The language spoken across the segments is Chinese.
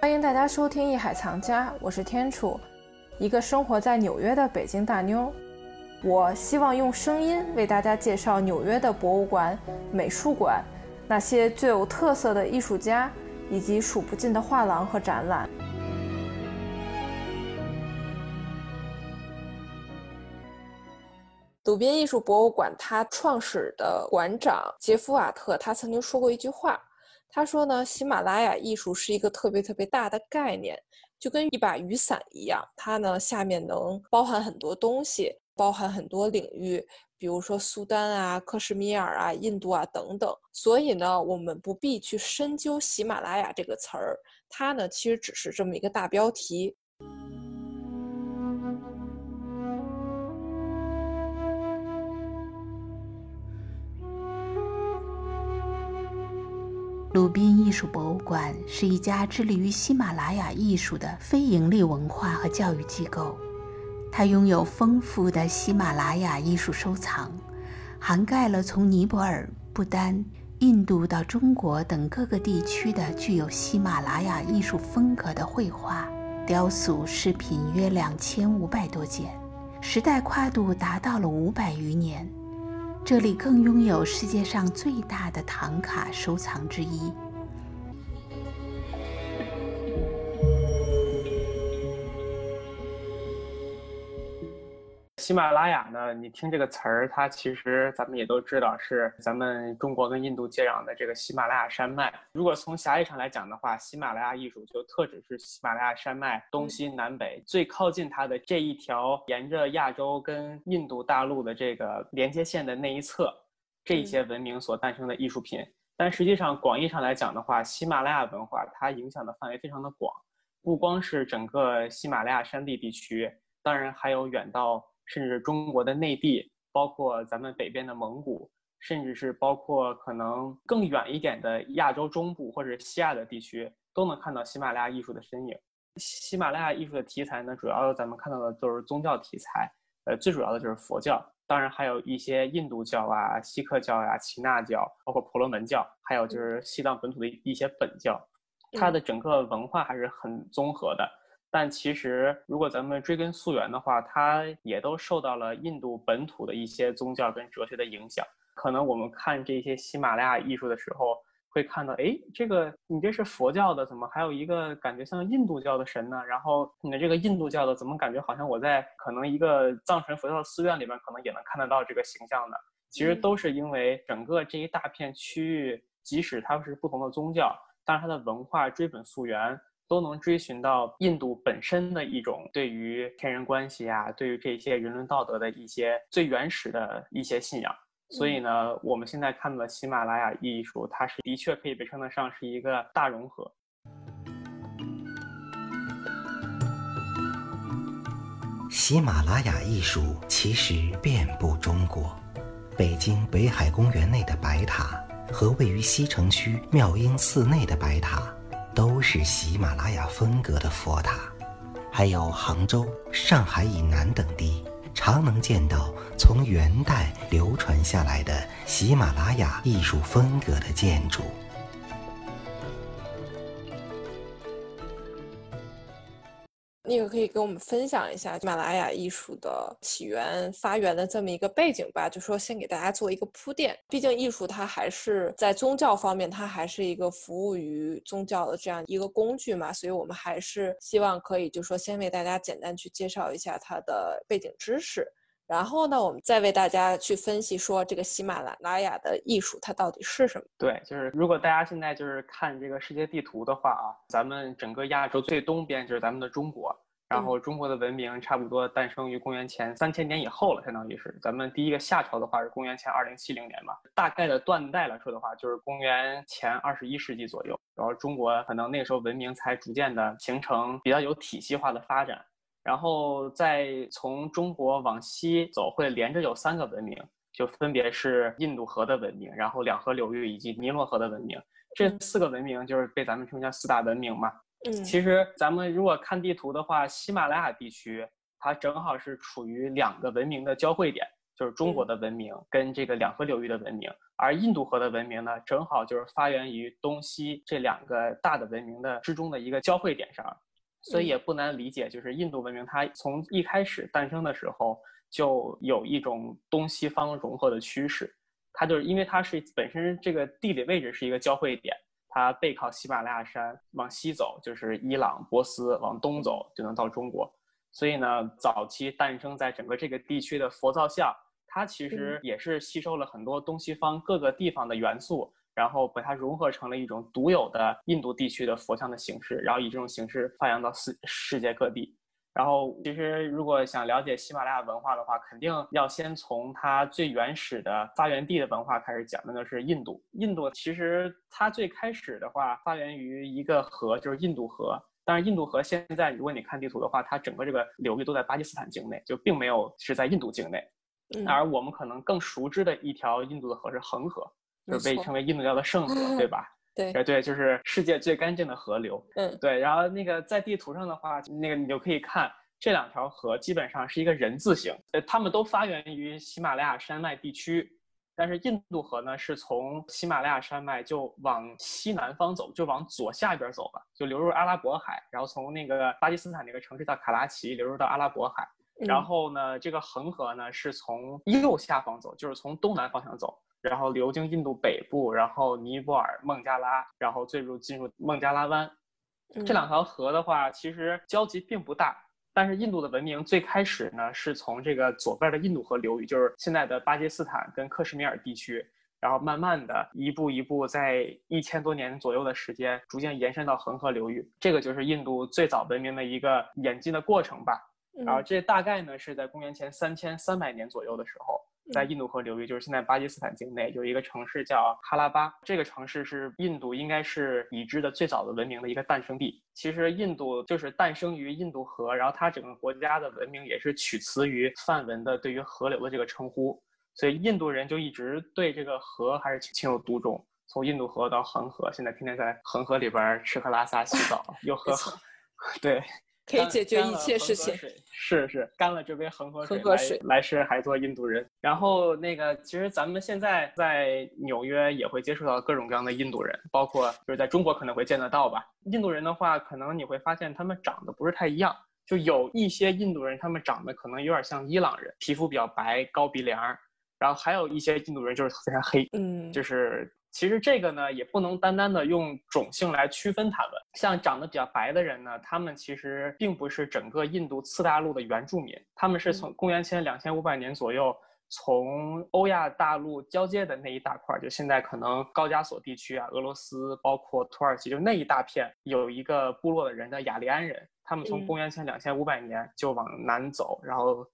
欢迎大家收听《艺海藏家》，我是天楚，一个生活在纽约的北京大妞。我希望用声音为大家介绍纽约的博物馆、美术馆，那些最有特色的艺术家，以及数不尽的画廊和展览。鲁宾艺术博物馆，它创始的馆长杰夫瓦特，他曾经说过一句话，他说呢，喜马拉雅艺术是一个特别特别大的概念，就跟一把雨伞一样，它呢下面能包含很多东西。包含很多领域，比如说苏丹啊、克什米尔啊、印度啊等等。所以呢，我们不必去深究喜马拉雅这个词儿，它呢其实只是这么一个大标题。鲁宾艺术博物馆是一家致力于喜马拉雅艺术的非营利文化和教育机构。它拥有丰富的喜马拉雅艺术收藏，涵盖了从尼泊尔、不丹、印度到中国等各个地区的具有喜马拉雅艺术风格的绘画、雕塑、饰品约两千五百多件，时代跨度达到了五百余年。这里更拥有世界上最大的唐卡收藏之一。喜马拉雅呢？你听这个词儿，它其实咱们也都知道是咱们中国跟印度接壤的这个喜马拉雅山脉。如果从狭义上来讲的话，喜马拉雅艺术就特指是喜马拉雅山脉东西南北最靠近它的这一条沿着亚洲跟印度大陆的这个连接线的那一侧，这一些文明所诞生的艺术品。但实际上，广义上来讲的话，喜马拉雅文化它影响的范围非常的广，不光是整个喜马拉雅山地地区，当然还有远到。甚至中国的内地，包括咱们北边的蒙古，甚至是包括可能更远一点的亚洲中部或者西亚的地区，都能看到喜马拉雅艺术的身影。喜马拉雅艺术的题材呢，主要咱们看到的都是宗教题材，呃，最主要的就是佛教，当然还有一些印度教啊、锡克教呀、耆那教，包括婆罗门教，还有就是西藏本土的一些本教，它的整个文化还是很综合的。但其实，如果咱们追根溯源的话，它也都受到了印度本土的一些宗教跟哲学的影响。可能我们看这些喜马拉雅艺术的时候，会看到，哎，这个你这是佛教的，怎么还有一个感觉像印度教的神呢？然后你的这个印度教的，怎么感觉好像我在可能一个藏传佛教的寺院里边，可能也能看得到这个形象呢？其实都是因为整个这一大片区域，即使它是不同的宗教，但是它的文化追本溯源。都能追寻到印度本身的一种对于天人关系啊，对于这些人伦道德的一些最原始的一些信仰。所以呢，我们现在看到的喜马拉雅艺术，它是的确可以被称得上是一个大融合。喜马拉雅艺术其实遍布中国，北京北海公园内的白塔和位于西城区妙音寺内的白塔。都是喜马拉雅风格的佛塔，还有杭州、上海以南等地，常能见到从元代流传下来的喜马拉雅艺术风格的建筑。可以跟我们分享一下喜马拉雅艺术的起源、发源的这么一个背景吧？就说先给大家做一个铺垫，毕竟艺术它还是在宗教方面，它还是一个服务于宗教的这样一个工具嘛，所以我们还是希望可以就说先为大家简单去介绍一下它的背景知识，然后呢，我们再为大家去分析说这个喜马拉雅的艺术它到底是什么？对，就是如果大家现在就是看这个世界地图的话啊，咱们整个亚洲最东边就是咱们的中国。然后中国的文明差不多诞生于公元前三千年以后了，相当于是咱们第一个夏朝的话是公元前二零七零年吧。大概的断代来说的话，就是公元前二十一世纪左右。然后中国可能那个时候文明才逐渐的形成比较有体系化的发展。然后再从中国往西走，会连着有三个文明，就分别是印度河的文明，然后两河流域以及尼罗河的文明。这四个文明就是被咱们称叫四大文明嘛。嗯，其实咱们如果看地图的话，喜马拉雅地区它正好是处于两个文明的交汇点，就是中国的文明跟这个两河流域的文明，而印度河的文明呢，正好就是发源于东西这两个大的文明的之中的一个交汇点上，所以也不难理解，就是印度文明它从一开始诞生的时候就有一种东西方融合的趋势，它就是因为它是本身这个地理位置是一个交汇点。它背靠喜马拉雅山，往西走就是伊朗、波斯，往东走就能到中国。所以呢，早期诞生在整个这个地区的佛造像，它其实也是吸收了很多东西方各个地方的元素，然后把它融合成了一种独有的印度地区的佛像的形式，然后以这种形式发扬到世世界各地。然后，其实如果想了解喜马拉雅文化的话，肯定要先从它最原始的发源地的文化开始讲，那就是印度。印度其实它最开始的话发源于一个河，就是印度河。但是印度河现在，如果你看地图的话，它整个这个流域都在巴基斯坦境内，就并没有是在印度境内。而我们可能更熟知的一条印度的河是恒河，就是被称为印度教的圣河，对吧？对，哎对，就是世界最干净的河流。嗯，对。然后那个在地图上的话，那个你就可以看这两条河基本上是一个人字形。呃，它们都发源于喜马拉雅山脉地区，但是印度河呢是从喜马拉雅山脉就往西南方走，就往左下边走了，就流入阿拉伯海，然后从那个巴基斯坦那个城市叫卡拉奇流入到阿拉伯海。然后呢，这个恒河呢是从右下方走，就是从东南方向走。然后流经印度北部，然后尼泊尔、孟加拉，然后最入进入孟加拉湾。这两条河的话，其实交集并不大。但是印度的文明最开始呢，是从这个左边的印度河流域，就是现在的巴基斯坦跟克什米尔地区，然后慢慢的一步一步，在一千多年左右的时间，逐渐延伸到恒河流域。这个就是印度最早文明的一个演进的过程吧。然后这大概呢是在公元前三千三百年左右的时候。在印度河流域，就是现在巴基斯坦境内，有一个城市叫哈拉巴。这个城市是印度应该是已知的最早的文明的一个诞生地。其实印度就是诞生于印度河，然后它整个国家的文明也是取词于梵文的对于河流的这个称呼。所以印度人就一直对这个河还是情有独钟。从印度河到恒河，现在天天在恒河里边吃喝拉撒洗澡，又喝，对。可以解决一切事情，是是，干了这杯恒河水，来世还做印度人。然后那个，其实咱们现在在纽约也会接触到各种各样的印度人，包括就是在中国可能会见得到吧。印度人的话，可能你会发现他们长得不是太一样，就有一些印度人，他们长得可能有点像伊朗人，皮肤比较白，高鼻梁儿，然后还有一些印度人就是非常黑，嗯，就是。其实这个呢，也不能单单的用种姓来区分他们。像长得比较白的人呢，他们其实并不是整个印度次大陆的原住民，他们是从公元前两千五百年左右，从欧亚大陆交界的那一大块，就现在可能高加索地区啊，俄罗斯，包括土耳其，就那一大片，有一个部落的人叫雅利安人，他们从公元前两千五百年就往南走，然后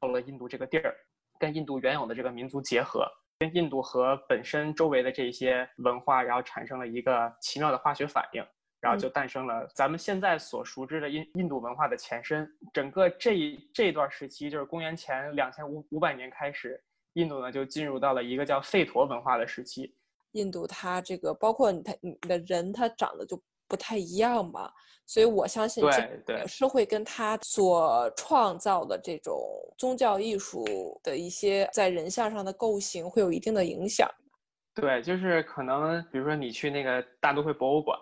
到了印度这个地儿，跟印度原有的这个民族结合。跟印度和本身周围的这些文化，然后产生了一个奇妙的化学反应，然后就诞生了咱们现在所熟知的印印度文化的前身。整个这这段时期，就是公元前两千五五百年开始，印度呢就进入到了一个叫吠陀文化的时期。印度它这个包括你它你的人，他长得就。不太一样嘛，所以我相信这也是会跟他所创造的这种宗教艺术的一些在人像上的构型会有一定的影响。对，就是可能比如说你去那个大都会博物馆，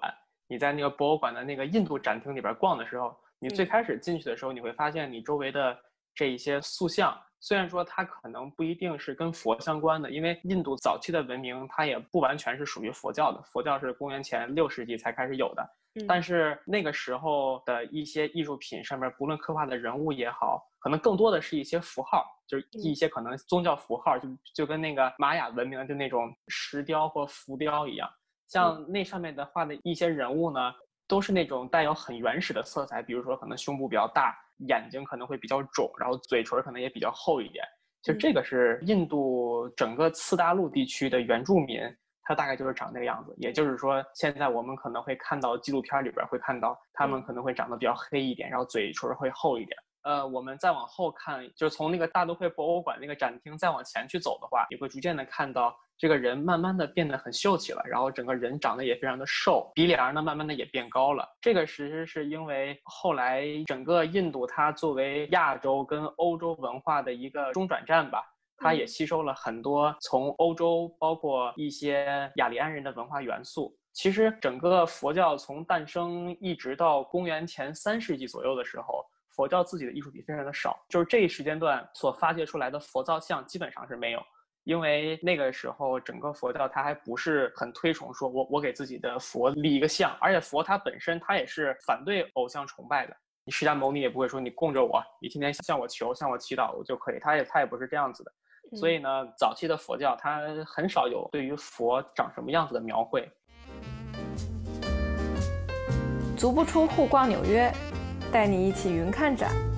你在那个博物馆的那个印度展厅里边逛的时候，你最开始进去的时候，你会发现你周围的这一些塑像。虽然说它可能不一定是跟佛相关的，因为印度早期的文明它也不完全是属于佛教的，佛教是公元前六世纪才开始有的。但是那个时候的一些艺术品上面，不论刻画的人物也好，可能更多的是一些符号，就是一些可能宗教符号，就就跟那个玛雅文明的那种石雕或浮雕一样。像那上面的画的一些人物呢，都是那种带有很原始的色彩，比如说可能胸部比较大。眼睛可能会比较肿，然后嘴唇可能也比较厚一点。就这个是印度整个次大陆地区的原住民，他大概就是长那个样子。也就是说，现在我们可能会看到纪录片里边会看到，他们可能会长得比较黑一点，然后嘴唇会厚一点。呃，我们再往后看，就是从那个大都会博物馆那个展厅再往前去走的话，你会逐渐的看到这个人慢慢的变得很秀气了，然后整个人长得也非常的瘦，鼻梁呢慢慢的也变高了。这个其实是因为后来整个印度它作为亚洲跟欧洲文化的一个中转站吧，它也吸收了很多从欧洲，包括一些雅利安人的文化元素。其实，整个佛教从诞生一直到公元前三世纪左右的时候，佛教自己的艺术品非常的少，就是这一时间段所发掘出来的佛造像基本上是没有。因为那个时候，整个佛教它还不是很推崇说，我我给自己的佛立一个像，而且佛它本身它也是反对偶像崇拜的。你释迦牟尼也不会说你供着我，你天天向我求，向我祈祷我就可以，他也他也不是这样子的。所以呢，早期的佛教它很少有对于佛长什么样子的描绘。足不出户逛纽约，带你一起云看展。